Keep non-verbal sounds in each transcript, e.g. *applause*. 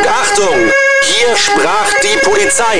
Achtung! Hier sprach die Polizei.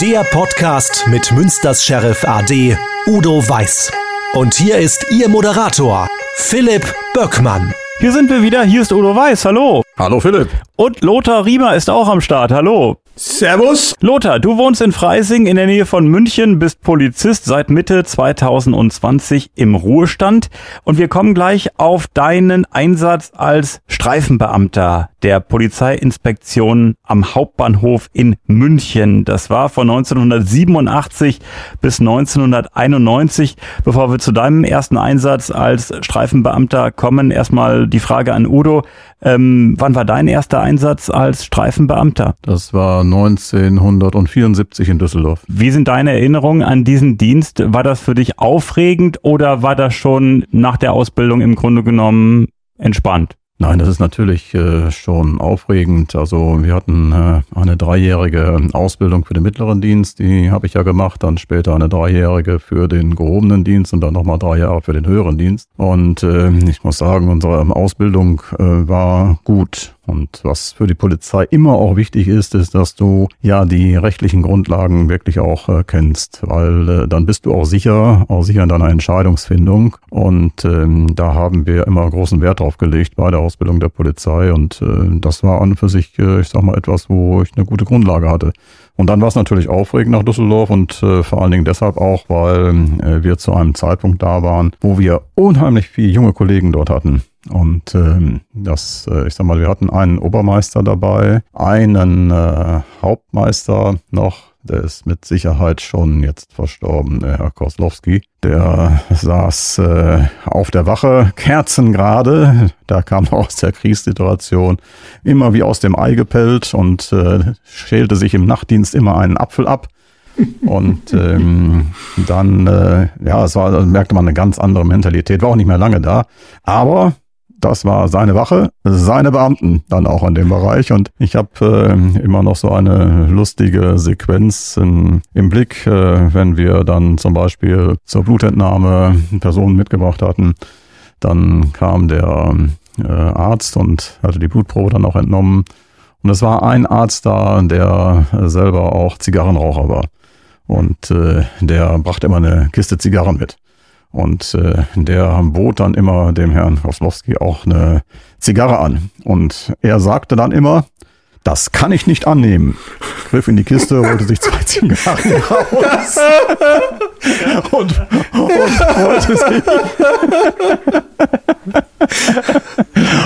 Der Podcast mit Münsters Sheriff AD Udo Weiß. Und hier ist Ihr Moderator, Philipp Böckmann. Hier sind wir wieder, hier ist Udo Weiß, hallo. Hallo Philipp. Und Lothar Riemer ist auch am Start, hallo. Servus. Lothar, du wohnst in Freising in der Nähe von München, bist Polizist seit Mitte 2020 im Ruhestand und wir kommen gleich auf deinen Einsatz als Streifenbeamter der Polizeiinspektion am Hauptbahnhof in München. Das war von 1987 bis 1991. Bevor wir zu deinem ersten Einsatz als Streifenbeamter kommen, erstmal die Frage an Udo. Ähm, wann war dein erster Einsatz als Streifenbeamter? Das war 1974 in Düsseldorf. Wie sind deine Erinnerungen an diesen Dienst? War das für dich aufregend oder war das schon nach der Ausbildung im Grunde genommen entspannt? Nein, das ist natürlich äh, schon aufregend. Also wir hatten äh, eine dreijährige Ausbildung für den mittleren Dienst, die habe ich ja gemacht, dann später eine dreijährige für den gehobenen Dienst und dann nochmal drei Jahre für den höheren Dienst. Und äh, ich muss sagen, unsere Ausbildung äh, war gut. Und was für die Polizei immer auch wichtig ist, ist, dass du ja die rechtlichen Grundlagen wirklich auch äh, kennst, weil äh, dann bist du auch sicher, auch sicher in deiner Entscheidungsfindung. Und ähm, da haben wir immer großen Wert drauf gelegt bei der Ausbildung der Polizei. Und äh, das war an und für sich, äh, ich sag mal, etwas, wo ich eine gute Grundlage hatte. Und dann war es natürlich aufregend nach Düsseldorf und äh, vor allen Dingen deshalb auch, weil äh, wir zu einem Zeitpunkt da waren, wo wir unheimlich viele junge Kollegen dort hatten. Und ähm, das, äh, ich sag mal, wir hatten einen Obermeister dabei, einen äh, Hauptmeister noch, der ist mit Sicherheit schon jetzt verstorben, der Herr Koslowski. Der saß äh, auf der Wache, Kerzen gerade, da kam er aus der Kriegssituation, immer wie aus dem Ei gepellt und äh, schälte sich im Nachtdienst immer einen Apfel ab. Und ähm, dann, äh, ja, es war, merkte man eine ganz andere Mentalität, war auch nicht mehr lange da. Aber das war seine Wache, seine Beamten dann auch in dem Bereich. Und ich habe äh, immer noch so eine lustige Sequenz in, im Blick, äh, wenn wir dann zum Beispiel zur Blutentnahme Personen mitgebracht hatten. Dann kam der äh, Arzt und hatte die Blutprobe dann auch entnommen. Und es war ein Arzt da, der selber auch Zigarrenraucher war. Und äh, der brachte immer eine Kiste Zigarren mit. Und äh, der bot dann immer dem Herrn Koslowski auch eine Zigarre an. Und er sagte dann immer, das kann ich nicht annehmen. Griff in die Kiste, holte sich zwei *laughs* Zigarren raus *laughs* und, und freute sich.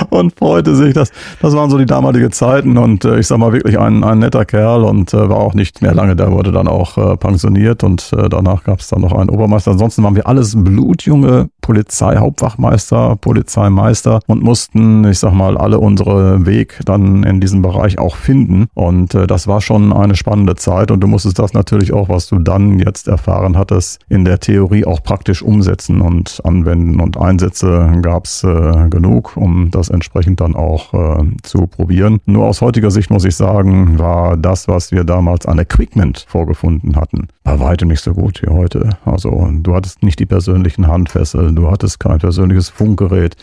und freute sich. Das, das waren so die damalige Zeiten und äh, ich sag mal wirklich ein, ein netter Kerl und äh, war auch nicht mehr lange, der wurde dann auch äh, pensioniert und äh, danach gab es dann noch einen Obermeister. Ansonsten waren wir alles blutjunge Polizei, Hauptwachmeister, Polizeimeister und mussten, ich sag mal, alle unsere Weg dann in diesem Bereich auch finden. Und äh, das war schon eine spannende Zeit und du musstest das natürlich auch, was du dann jetzt erfahren hattest, in der Theorie auch praktisch umsetzen und anwenden. Und Einsätze gab's äh, genug, um das entsprechend dann auch äh, zu probieren. Nur aus heutiger Sicht muss ich sagen, war das, was wir damals an Equipment vorgefunden hatten, bei weitem nicht so gut wie heute. Also du hattest nicht die persönlichen Handfessel, du hattest kein persönliches Funkgerät.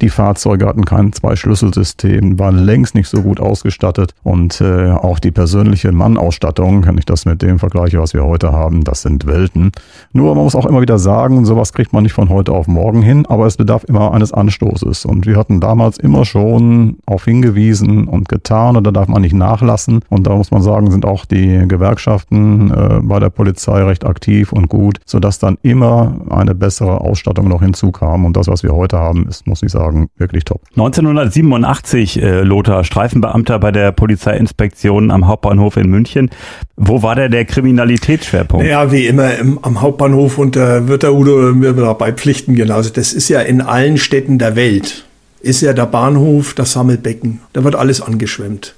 Die Fahrzeuge hatten kein Zwei-Schlüsselsystem, waren längst nicht so gut ausgestattet und äh, auch die persönliche Mannausstattung, wenn ich das mit dem vergleiche, was wir heute haben, das sind Welten. Nur man muss auch immer wieder sagen, sowas kriegt man nicht von heute auf morgen hin, aber es bedarf immer eines Anstoßes. Und wir hatten damals immer schon auf hingewiesen und getan und da darf man nicht nachlassen. Und da muss man sagen, sind auch die Gewerkschaften äh, bei der Polizei recht aktiv und gut, sodass dann immer eine bessere Ausstattung noch hinzukam. Und das, was wir heute haben, ist, muss ich sagen, sagen, wirklich top. 1987, äh, Lothar, Streifenbeamter bei der Polizeiinspektion am Hauptbahnhof in München. Wo war der der Kriminalitätsschwerpunkt? Ja, wie immer im, am Hauptbahnhof und da wird der Udo mir dabei pflichten genauso. Das ist ja in allen Städten der Welt. Ist ja der Bahnhof das Sammelbecken. Da wird alles angeschwemmt.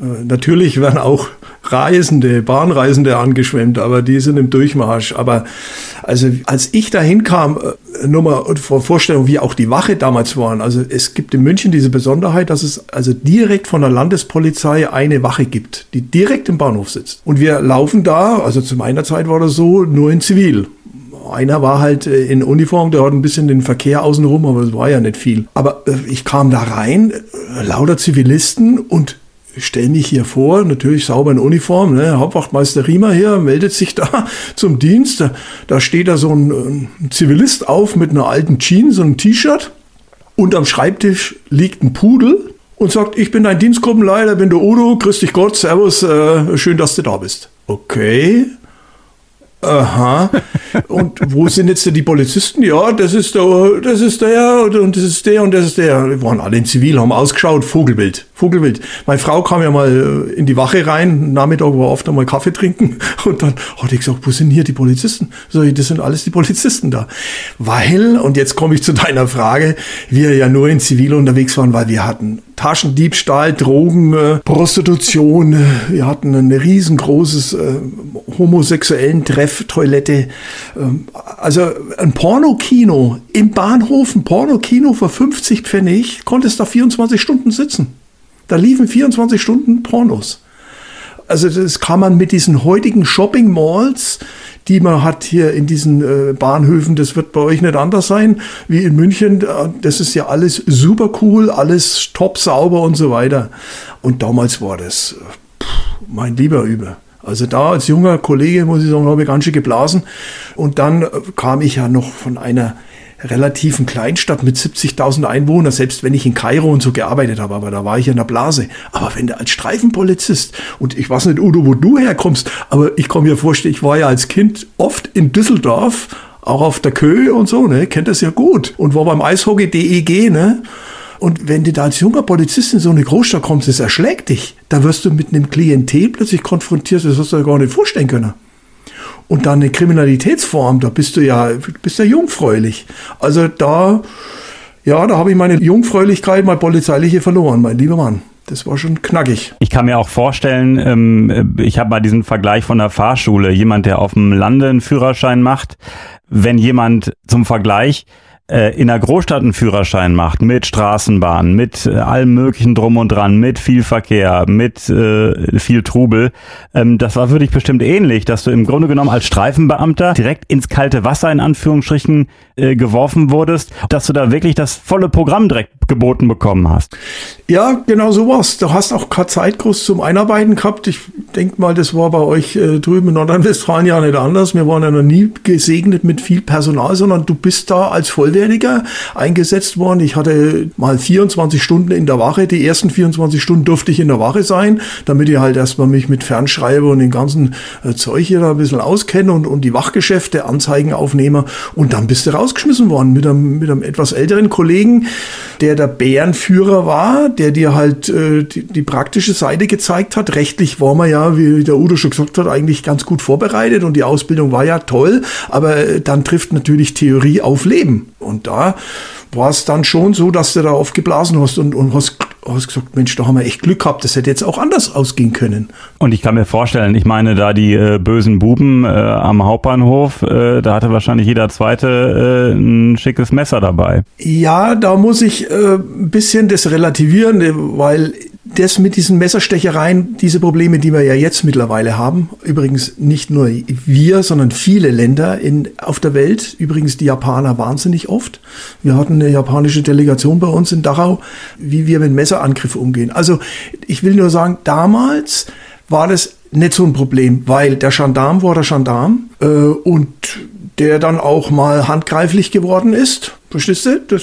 Äh, natürlich werden auch Reisende, Bahnreisende angeschwemmt, aber die sind im Durchmarsch. Aber also als ich da hinkam, äh, nur mal vor Vorstellung, wie auch die Wache damals waren. Also es gibt in München diese Besonderheit, dass es also direkt von der Landespolizei eine Wache gibt, die direkt im Bahnhof sitzt. Und wir laufen da, also zu meiner Zeit war das so, nur in Zivil. Einer war halt äh, in Uniform, der hat ein bisschen den Verkehr außenrum, aber es war ja nicht viel. Aber ich kam da rein, lauter Zivilisten und stelle mich hier vor, natürlich sauber in Uniform, ne? Hauptwachtmeister Riemer hier meldet sich da *laughs* zum Dienst. Da, da steht da so ein, ein Zivilist auf mit einer alten Jeans so einem T-Shirt und am Schreibtisch liegt ein Pudel und sagt, ich bin dein Dienstgruppenleiter, bin der Udo, grüß dich Gott, servus, äh, schön, dass du da bist. Okay, Aha. Und wo sind jetzt die Polizisten? Ja, das ist der, das ist der und das ist der und das ist der. Wir waren alle in Zivil, haben ausgeschaut, Vogelbild, Vogelbild. Meine Frau kam ja mal in die Wache rein, Nachmittag war oft einmal Kaffee trinken *laughs* und dann hat ich gesagt, wo sind hier die Polizisten? So, das sind alles die Polizisten da. Weil, und jetzt komme ich zu deiner Frage, wir ja nur in Zivil unterwegs waren, weil wir hatten Taschendiebstahl, Drogen, äh, Prostitution. Wir hatten ein riesengroßes äh, homosexuellen Treff, Toilette. Ähm, also ein Pornokino im Bahnhof, ein Pornokino für 50 Pfennig, konntest da 24 Stunden sitzen. Da liefen 24 Stunden Pornos. Also das kann man mit diesen heutigen Shopping Malls die man hat hier in diesen äh, Bahnhöfen. Das wird bei euch nicht anders sein wie in München. Das ist ja alles super cool, alles top sauber und so weiter. Und damals war das pff, mein lieber Übel. Also da als junger Kollege, muss ich sagen, habe ich ganz schön geblasen. Und dann äh, kam ich ja noch von einer relativen Kleinstadt mit 70.000 Einwohnern, selbst wenn ich in Kairo und so gearbeitet habe, aber da war ich in der Blase. Aber wenn du als Streifenpolizist, und ich weiß nicht, Udo, wo du herkommst, aber ich komme mir vorstellen, ich war ja als Kind oft in Düsseldorf, auch auf der Köhe und so, ne, kennt das ja gut. Und war beim Eishockey DEG, ne, und wenn du da als junger Polizist in so eine Großstadt kommst, das erschlägt dich. Da wirst du mit einem Klientel plötzlich konfrontiert, das hast du ja gar nicht vorstellen können. Und dann eine Kriminalitätsform, da bist du ja, bist ja jungfräulich. Also da, ja, da habe ich meine Jungfräulichkeit, meine polizeiliche verloren, mein lieber Mann. Das war schon knackig. Ich kann mir auch vorstellen, ähm, ich habe mal diesen Vergleich von der Fahrschule. Jemand, der auf dem Lande einen Führerschein macht, wenn jemand zum Vergleich in der Großstadt einen Führerschein macht, mit Straßenbahn, mit äh, allem möglichen drum und dran, mit viel Verkehr, mit äh, viel Trubel, ähm, das war für dich bestimmt ähnlich, dass du im Grunde genommen als Streifenbeamter direkt ins kalte Wasser in Anführungsstrichen äh, geworfen wurdest, dass du da wirklich das volle Programm direkt geboten bekommen hast. Ja, genau so war's. Du hast auch keine Zeit groß zum Einarbeiten gehabt. Ich denke mal, das war bei euch äh, drüben in Nordrhein-Westfalen ja nicht anders. Wir waren ja noch nie gesegnet mit viel Personal, sondern du bist da als Vollwertiger eingesetzt worden. Ich hatte mal 24 Stunden in der Wache. Die ersten 24 Stunden durfte ich in der Wache sein, damit ich halt erstmal mich mit Fernschreiber und dem ganzen äh, Zeug hier da ein bisschen auskenne und, und die Wachgeschäfte, Anzeigen aufnehme. Und dann bist du rausgeschmissen worden mit einem, mit einem etwas älteren Kollegen, der der Bärenführer war, der dir halt äh, die, die, praktische Seite gezeigt hat. Rechtlich war man ja, wie der Udo schon gesagt hat, eigentlich ganz gut vorbereitet und die Ausbildung war ja toll, aber äh, dann trifft natürlich Theorie auf Leben. Und da war es dann schon so, dass du da aufgeblasen hast und, und hast, hast gesagt, Mensch, da haben wir echt Glück gehabt, das hätte jetzt auch anders ausgehen können. Und ich kann mir vorstellen, ich meine, da die äh, bösen Buben äh, am Hauptbahnhof, äh, da hatte wahrscheinlich jeder zweite äh, ein schickes Messer dabei. Ja, da muss ich äh, ein bisschen das relativieren, weil das mit diesen Messerstechereien, diese Probleme, die wir ja jetzt mittlerweile haben, übrigens nicht nur wir, sondern viele Länder in, auf der Welt, übrigens die Japaner wahnsinnig oft. Wir hatten eine japanische Delegation bei uns in Dachau, wie wir mit Messerangriffen umgehen. Also ich will nur sagen, damals war das nicht so ein Problem, weil der Gendarm war der Gendarm äh, und der dann auch mal handgreiflich geworden ist. Verstehst du? Das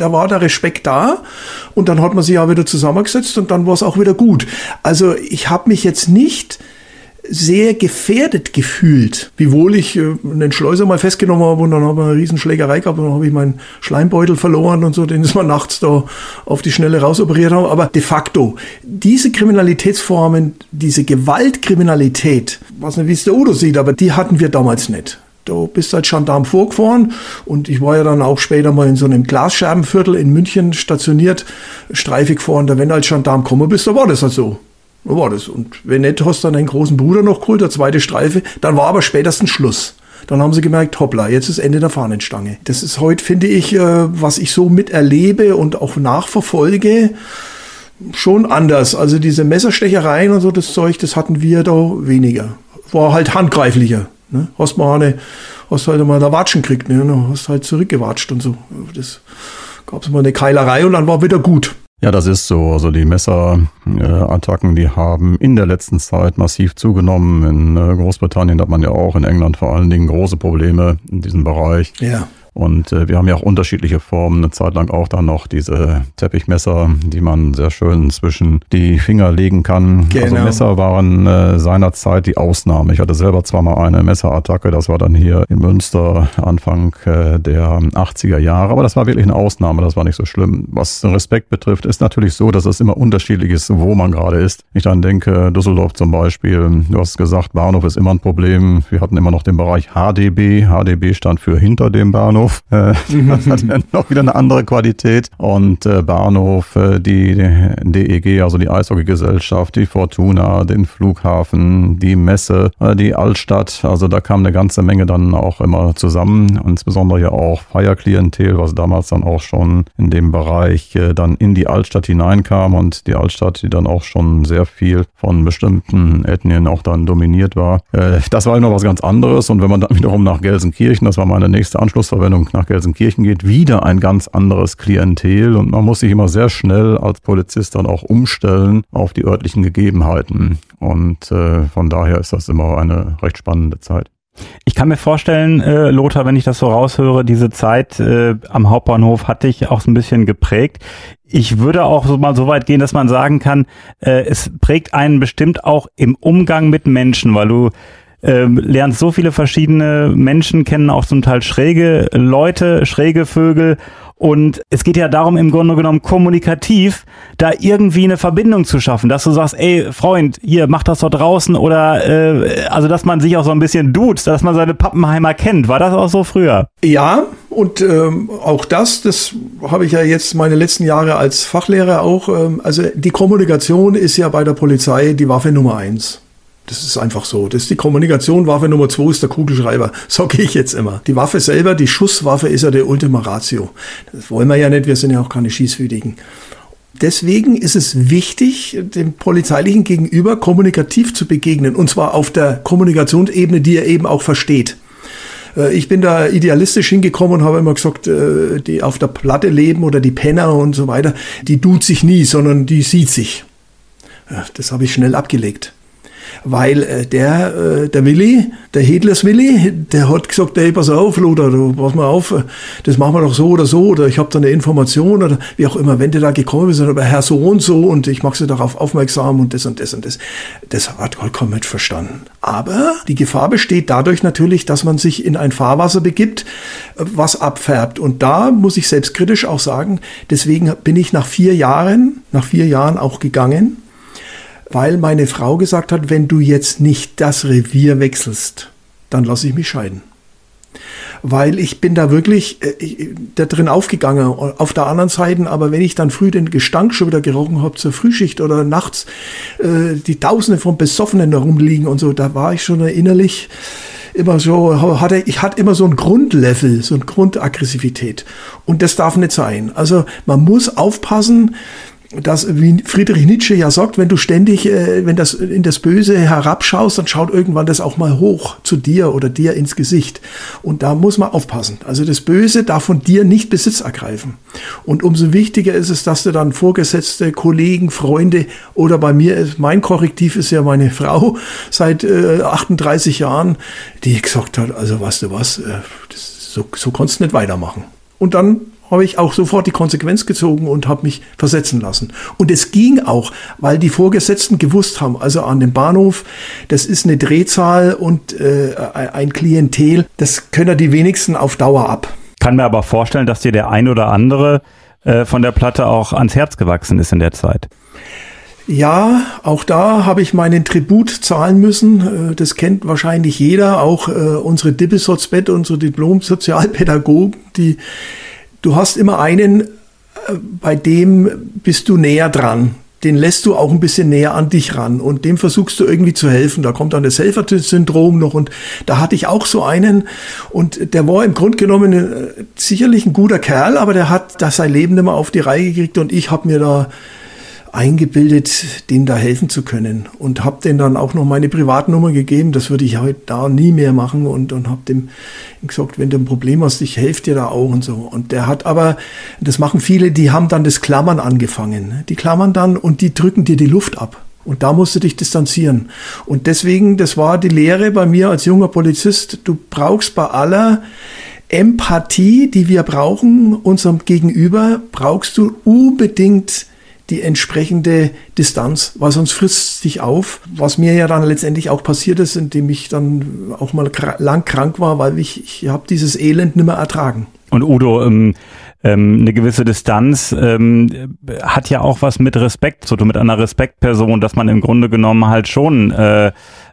da war der Respekt da und dann hat man sich ja wieder zusammengesetzt und dann war es auch wieder gut. Also ich habe mich jetzt nicht sehr gefährdet gefühlt, wiewohl ich äh, einen Schleuser mal festgenommen habe und dann habe ich eine Riesenschlägerei gehabt und dann habe ich meinen Schleimbeutel verloren und so, den ist man nachts da auf die Schnelle rausoperiert haben. Aber de facto, diese Kriminalitätsformen, diese Gewaltkriminalität, was nicht, wie es der Udo sieht, aber die hatten wir damals nicht. Du bist als Gendarm vorgefahren und ich war ja dann auch später mal in so einem Glasscherbenviertel in München stationiert, streifig gefahren. Da wenn du als Gendarm kommen bist, da war das halt so. Da war das. Und wenn nicht, hast du dann deinen großen Bruder noch geholt, der zweite Streife. Dann war aber spätestens Schluss. Dann haben sie gemerkt, hoppla, jetzt ist Ende der Fahnenstange. Das ist heute, finde ich, äh, was ich so miterlebe und auch nachverfolge, schon anders. Also diese Messerstechereien und so, das Zeug, das hatten wir da weniger. War halt handgreiflicher. Ne? Hast mal eine, hast halt mal da Watschen gekriegt, ne? Und hast halt zurückgewatscht und so. Das gab es mal eine Keilerei und dann war wieder gut. Ja, das ist so. Also die Messerattacken, die haben in der letzten Zeit massiv zugenommen. In äh, Großbritannien hat man ja auch, in England vor allen Dingen große Probleme in diesem Bereich. Ja. Und äh, wir haben ja auch unterschiedliche Formen. Eine Zeit lang auch dann noch diese Teppichmesser, die man sehr schön zwischen die Finger legen kann. Also Genau. Also Messer waren äh, seinerzeit die Ausnahme. Ich hatte selber zwar mal eine Messerattacke, das war dann hier in Münster Anfang äh, der 80er Jahre, aber das war wirklich eine Ausnahme, das war nicht so schlimm. Was den Respekt betrifft, ist natürlich so, dass es immer unterschiedlich ist, wo man gerade ist. Ich dann denke, Düsseldorf zum Beispiel, du hast gesagt, Bahnhof ist immer ein Problem. Wir hatten immer noch den Bereich HDB. HDB stand für hinter dem Bahnhof. Äh, das hat ja noch wieder eine andere Qualität. Und äh, Bahnhof, äh, die DEG, also die Eishockeygesellschaft, die Fortuna, den Flughafen, die Messe, äh, die Altstadt. Also da kam eine ganze Menge dann auch immer zusammen. Insbesondere ja auch Feierklientel, was damals dann auch schon in dem Bereich äh, dann in die Altstadt hineinkam und die Altstadt, die dann auch schon sehr viel von bestimmten Ethnien auch dann dominiert war. Äh, das war immer was ganz anderes. Und wenn man dann wiederum nach Gelsenkirchen, das war meine nächste Anschlussverwendung, nach Gelsenkirchen geht, wieder ein ganz anderes Klientel. Und man muss sich immer sehr schnell als Polizist dann auch umstellen auf die örtlichen Gegebenheiten. Und äh, von daher ist das immer eine recht spannende Zeit. Ich kann mir vorstellen, äh, Lothar, wenn ich das so raushöre, diese Zeit äh, am Hauptbahnhof hat dich auch so ein bisschen geprägt. Ich würde auch so mal so weit gehen, dass man sagen kann, äh, es prägt einen bestimmt auch im Umgang mit Menschen, weil du ähm, lernst so viele verschiedene Menschen kennen, auch zum Teil schräge Leute, schräge Vögel. Und es geht ja darum, im Grunde genommen kommunikativ da irgendwie eine Verbindung zu schaffen, dass du sagst, ey Freund, hier, mach das dort draußen oder äh, also dass man sich auch so ein bisschen duzt, dass man seine Pappenheimer kennt. War das auch so früher? Ja, und ähm, auch das, das habe ich ja jetzt meine letzten Jahre als Fachlehrer auch. Ähm, also die Kommunikation ist ja bei der Polizei die Waffe Nummer eins. Das ist einfach so. Das ist die Kommunikation. Waffe Nummer zwei ist der Kugelschreiber. *laughs* Sage ich jetzt immer. Die Waffe selber, die Schusswaffe ist ja der Ultima Ratio. Das wollen wir ja nicht. Wir sind ja auch keine Schießwütigen. Deswegen ist es wichtig, dem polizeilichen Gegenüber kommunikativ zu begegnen. Und zwar auf der Kommunikationsebene, die er eben auch versteht. Äh, Ich bin da idealistisch hingekommen und habe immer gesagt, äh, die auf der Platte leben oder die Penner und so weiter, die tut sich nie, sondern die sieht sich. Ja, Das habe ich schnell abgelegt. Weil äh, der, äh, der Willi, der Hedlers Willi, der hat gesagt, ey, pass auf, Lothar, du, pass mal auf, das machen wir doch so oder so, oder ich habe da eine Information oder wie auch immer, wenn du da gekommen bist, aber Herr so und so und ich mache sie darauf aufmerksam und das und das und das. Das hat vollkommen nicht verstanden. Aber die Gefahr besteht dadurch natürlich, dass man sich in ein Fahrwasser begibt, was abfärbt. Und da muss ich selbstkritisch auch sagen, deswegen bin ich nach vier Jahren, nach vier Jahren auch gegangen, weil meine Frau gesagt hat, wenn du jetzt nicht das Revier wechselst, dann lasse ich mich scheiden. Weil ich bin da wirklich äh, da drin aufgegangen. Auf der anderen Seite, aber wenn ich dann früh den Gestank schon wieder gerochen habe zur Frühschicht oder nachts äh, die Tausende von Besoffenen da rumliegen und so, da war ich schon innerlich immer so, hatte, ich hatte immer so ein Grundlevel, so eine Grundaggressivität. Und das darf nicht sein. Also man muss aufpassen, dass, wie Friedrich Nietzsche ja sagt, wenn du ständig, äh, wenn das in das Böse herabschaust, dann schaut irgendwann das auch mal hoch zu dir oder dir ins Gesicht. Und da muss man aufpassen. Also das Böse darf von dir nicht Besitz ergreifen. Und umso wichtiger ist es, dass du dann Vorgesetzte, Kollegen, Freunde oder bei mir mein Korrektiv ist ja meine Frau seit äh, 38 Jahren, die gesagt hat, also weißt du was, äh, das, so, so konntest du nicht weitermachen. Und dann habe ich auch sofort die Konsequenz gezogen und habe mich versetzen lassen. Und es ging auch, weil die Vorgesetzten gewusst haben, also an dem Bahnhof, das ist eine Drehzahl und äh, ein Klientel, das können die wenigsten auf Dauer ab. Kann mir aber vorstellen, dass dir der ein oder andere äh, von der Platte auch ans Herz gewachsen ist in der Zeit. Ja, auch da habe ich meinen Tribut zahlen müssen. Äh, Das kennt wahrscheinlich jeder, auch äh, unsere Dippelsotzbett, unsere Diplom-Sozialpädagogen, die du hast immer einen, äh, bei dem bist du näher dran. Den lässt du auch ein bisschen näher an dich ran und dem versuchst du irgendwie zu helfen. Da kommt dann das Helfersyndrom noch und da hatte ich auch so einen und der war im Grunde genommen äh, sicherlich ein guter Kerl, aber der hat da sein Leben mehr auf die Reihe gekriegt und ich habe mir da eingebildet, denen da helfen zu können. Und habe denen dann auch noch meine Privatnummer gegeben. Das würde ich heute da nie mehr machen. Und, und habe dem gesagt, wenn du ein Problem hast, ich helfe dir da auch und so. Und der hat aber, das machen viele, die haben dann das Klammern angefangen. Die klammern dann und die drücken dir die Luft ab. Und da musst du dich distanzieren. Und deswegen, das war die Lehre bei mir als junger Polizist, du brauchst bei aller Empathie, die wir brauchen, unserem Gegenüber, brauchst du unbedingt die entsprechende Distanz, weil sonst frisst dich auf, was mir ja dann letztendlich auch passiert ist, indem ich dann auch mal lang krank war, weil ich, ich habe dieses Elend nicht mehr ertragen. Und Udo, ähm, ähm, eine gewisse Distanz ähm, hat ja auch was mit Respekt so mit einer Respektperson, dass man im Grunde genommen halt schon äh,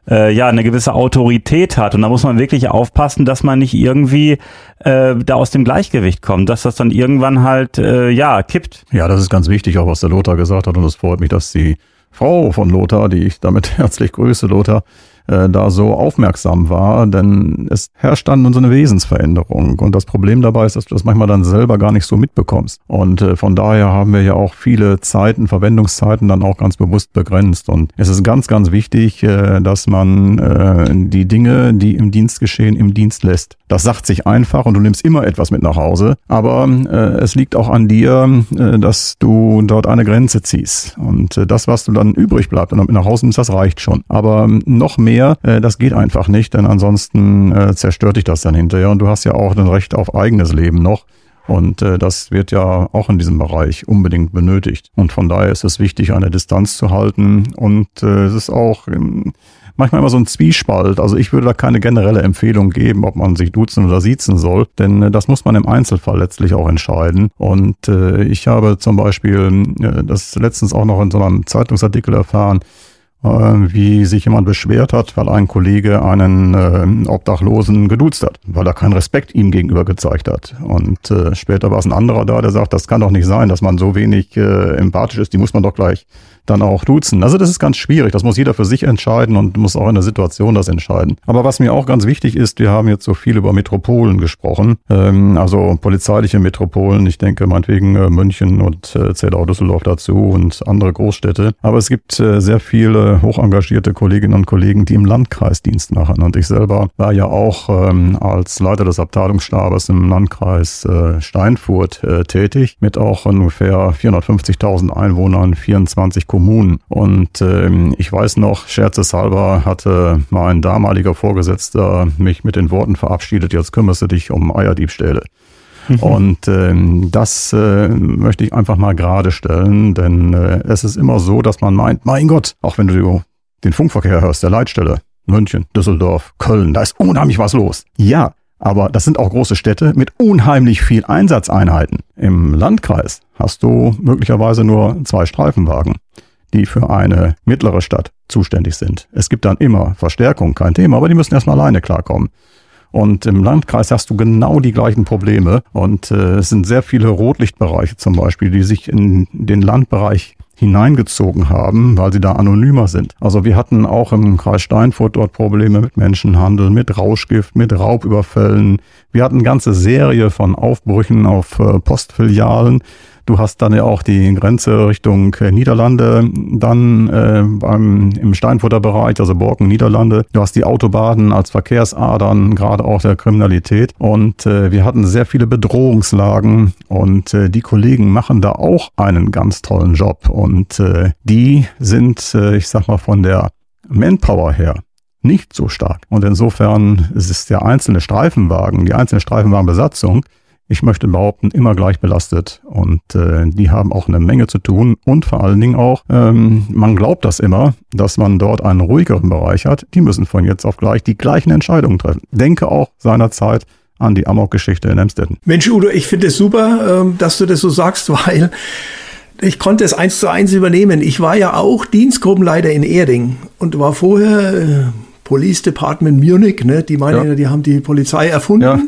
äh, ja eine gewisse Autorität hat und da muss man wirklich aufpassen, dass man nicht irgendwie äh, da aus dem Gleichgewicht kommt, dass das dann irgendwann halt äh, ja kippt. Ja, das ist ganz wichtig, auch was der Lothar gesagt hat und es freut mich, dass die Frau von Lothar, die ich damit *laughs* herzlich grüße, Lothar, äh, da so aufmerksam war, denn es herrscht dann so eine Wesensveränderung. Und das Problem dabei ist, dass du das manchmal dann selber gar nicht so mitbekommst. Und äh, von daher haben wir ja auch viele Zeiten, Verwendungszeiten dann auch ganz bewusst begrenzt. Und es ist ganz, ganz wichtig, äh, dass man äh, die Dinge, die im Dienst geschehen, im Dienst lässt. Das sagt sich einfach und du nimmst immer etwas mit nach Hause. Aber äh, es liegt auch an dir, äh, dass du dort eine Grenze ziehst. Und äh, das, was du dann übrig bleibt und mit nach Hause nimmst, das reicht schon. Aber noch mehr mehr. Äh, das geht einfach nicht, denn ansonsten äh, zerstört dich das dann hinterher. Und du hast ja auch ein Recht auf eigenes Leben noch. Und äh, das wird ja auch in diesem Bereich unbedingt benötigt. Und von daher ist es wichtig, eine Distanz zu halten. Und äh, es ist auch ähm, manchmal immer so ein Zwiespalt. Also ich würde da keine generelle Empfehlung geben, ob man sich duzen oder siezen soll, denn äh, das muss man im Einzelfall letztlich auch entscheiden. Und äh, ich habe zum Beispiel äh, das letztens auch noch in so einem Zeitungsartikel erfahren, wie sich jemand beschwert hat, weil ein Kollege einen äh, Obdachlosen geduzt hat, weil er keinen Respekt ihm gegenüber gezeigt hat. Und äh, später war es ein anderer da, der sagt, das kann doch nicht sein, dass man so wenig äh, empathisch ist, die muss man doch gleich dann auch duzen. Also das ist ganz schwierig. Das muss jeder für sich entscheiden und muss auch in der Situation das entscheiden. Aber was mir auch ganz wichtig ist, wir haben jetzt so viel über Metropolen gesprochen, ähm, also polizeiliche Metropolen. Ich denke meinetwegen äh, München und äh, zählt auch Düsseldorf dazu und andere Großstädte. Aber es gibt äh, sehr viele hochengagierte Kolleginnen und Kollegen, die im Landkreis Dienst machen. Und ich selber war ja auch ähm, als Leiter des Abteilungsstabes im Landkreis äh, Steinfurt äh, tätig mit auch ungefähr 450.000 Einwohnern, 24 Kommunen. Und ähm, ich weiß noch, scherzeshalber hatte mein damaliger Vorgesetzter mich mit den Worten verabschiedet, jetzt kümmerst du dich um Eierdiebstähle. Mhm. Und ähm, das äh, möchte ich einfach mal gerade stellen, denn äh, es ist immer so, dass man meint, mein Gott, auch wenn du den Funkverkehr hörst, der Leitstelle, München, Düsseldorf, Köln, da ist unheimlich was los. Ja, aber das sind auch große Städte mit unheimlich viel Einsatzeinheiten. Im Landkreis hast du möglicherweise nur zwei Streifenwagen die für eine mittlere Stadt zuständig sind. Es gibt dann immer Verstärkung, kein Thema, aber die müssen erstmal alleine klarkommen. Und im Landkreis hast du genau die gleichen Probleme. Und äh, es sind sehr viele Rotlichtbereiche zum Beispiel, die sich in den Landbereich hineingezogen haben, weil sie da anonymer sind. Also wir hatten auch im Kreis Steinfurt dort Probleme mit Menschenhandel, mit Rauschgift, mit Raubüberfällen. Wir hatten ganze Serie von Aufbrüchen auf äh, Postfilialen. Du hast dann ja auch die Grenze Richtung äh, Niederlande, dann äh, beim, im Steinfurter Bereich, also Borken, Niederlande. Du hast die Autobahnen als Verkehrsadern, gerade auch der Kriminalität. Und äh, wir hatten sehr viele Bedrohungslagen und äh, die Kollegen machen da auch einen ganz tollen Job. Und äh, die sind, äh, ich sag mal, von der Manpower her nicht so stark. Und insofern ist es der einzelne Streifenwagen, die einzelne Streifenwagenbesatzung, ich möchte behaupten, immer gleich belastet. Und äh, die haben auch eine Menge zu tun. Und vor allen Dingen auch, ähm, man glaubt das immer, dass man dort einen ruhigeren Bereich hat. Die müssen von jetzt auf gleich die gleichen Entscheidungen treffen. Denke auch seinerzeit an die Amok-Geschichte in Emstetten. Mensch, Udo, ich finde es super, ähm, dass du das so sagst, *laughs* weil ich konnte es eins zu eins übernehmen. Ich war ja auch Dienstgruppenleiter in Erding und war vorher äh, Police Department Munich, ne? die meinen ja. die haben die Polizei erfunden. Ja.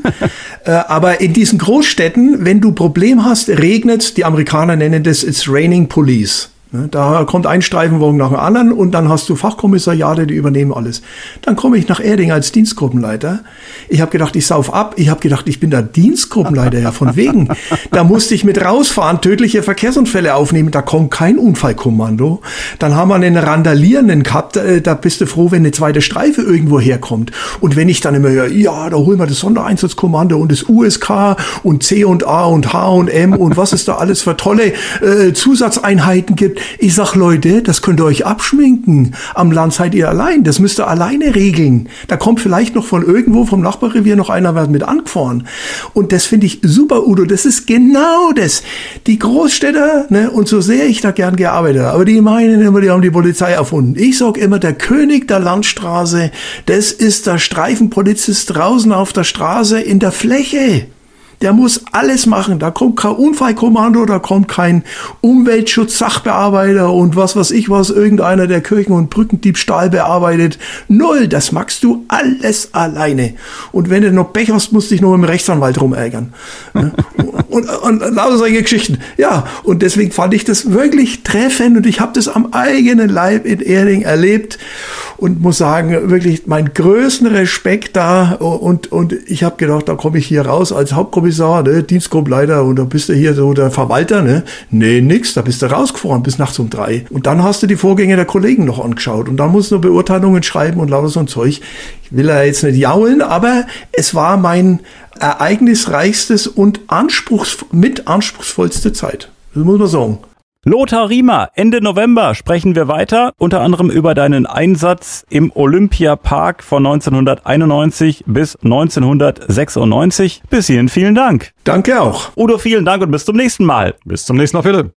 *laughs* äh, aber in diesen Großstädten, wenn du Problem hast, regnet die Amerikaner nennen das It's Raining Police. Ne, da kommt ein Streifenwagen nach dem anderen und dann hast du Fachkommissariate, die übernehmen alles. Dann komme ich nach Erding als Dienstgruppenleiter. Ich habe gedacht, ich sauf ab. Ich habe gedacht, ich bin der Dienstgruppenleiter, ja von wegen. Da musste ich mit rausfahren, tödliche Verkehrsunfälle aufnehmen. Da kommt kein Unfallkommando. Dann haben wir einen Randalierenden gehabt. Äh, da bist du froh, wenn eine zweite Streife irgendwo herkommt. Und wenn ich dann immer höre, ja, da holen wir das Sondereinsatzkommando und das USK und C und A und H und M und was es da alles für tolle äh, Zusatzeinheiten gibt ich sag, Leute, das könnt ihr euch abschminken. Am Land seid ihr allein. Das müsst ihr alleine regeln. Da kommt vielleicht noch von irgendwo vom Nachbarrevier noch einer mit angefahren. Und das finde ich super, Udo. Das ist genau das. Die Großstädter, ne, und so sehr ich da gern gearbeitet habe, aber die meinen immer, die haben die Polizei erfunden. Ich sag immer, der König der Landstraße, das ist der Streifenpolizist draußen auf der Straße in der Fläche. Der muss alles machen. Da kommt kein Unfallkommando, da kommt kein Umweltschutz-Sachbearbeiter und was weiß ich was, irgendeiner, der Kirchen- und Brückendiebstahl bearbeitet. Null, das machst du alles alleine. Und wenn du noch Pech hast, musst du dich noch im Rechtsanwalt rumärgern. Ne? *laughs* und, und, und lauter solche Geschichten. Ja, und deswegen fand ich das wirklich treffend und ich habe das am eigenen Leib in Erding erlebt und muss sagen, wirklich meinen größten Respekt da und, und ich habe gedacht, da komme ich hier raus als Hauptkommissar Kommissar, ne, Dienstgruppenleiter und da bist du hier so der Verwalter, ne? Nee, nix, da bist du rausgefahren bis nachts um drei. Und dann hast du die Vorgänge der Kollegen noch angeschaut und dann musst du Beurteilungen schreiben und lauter so ein Zeug. Ich will ja jetzt nicht jaulen, aber es war mein ereignisreichstes und anspruchs mit anspruchsvollste Zeit. Das muss man sagen. Lothar Riemer, Ende November sprechen wir weiter, unter anderem über deinen Einsatz im Olympiapark von 1991 bis 1996. Bis hierhin vielen Dank. Danke auch. Udo, vielen Dank und bis zum nächsten Mal. Bis zum nächsten Mal, Philipp.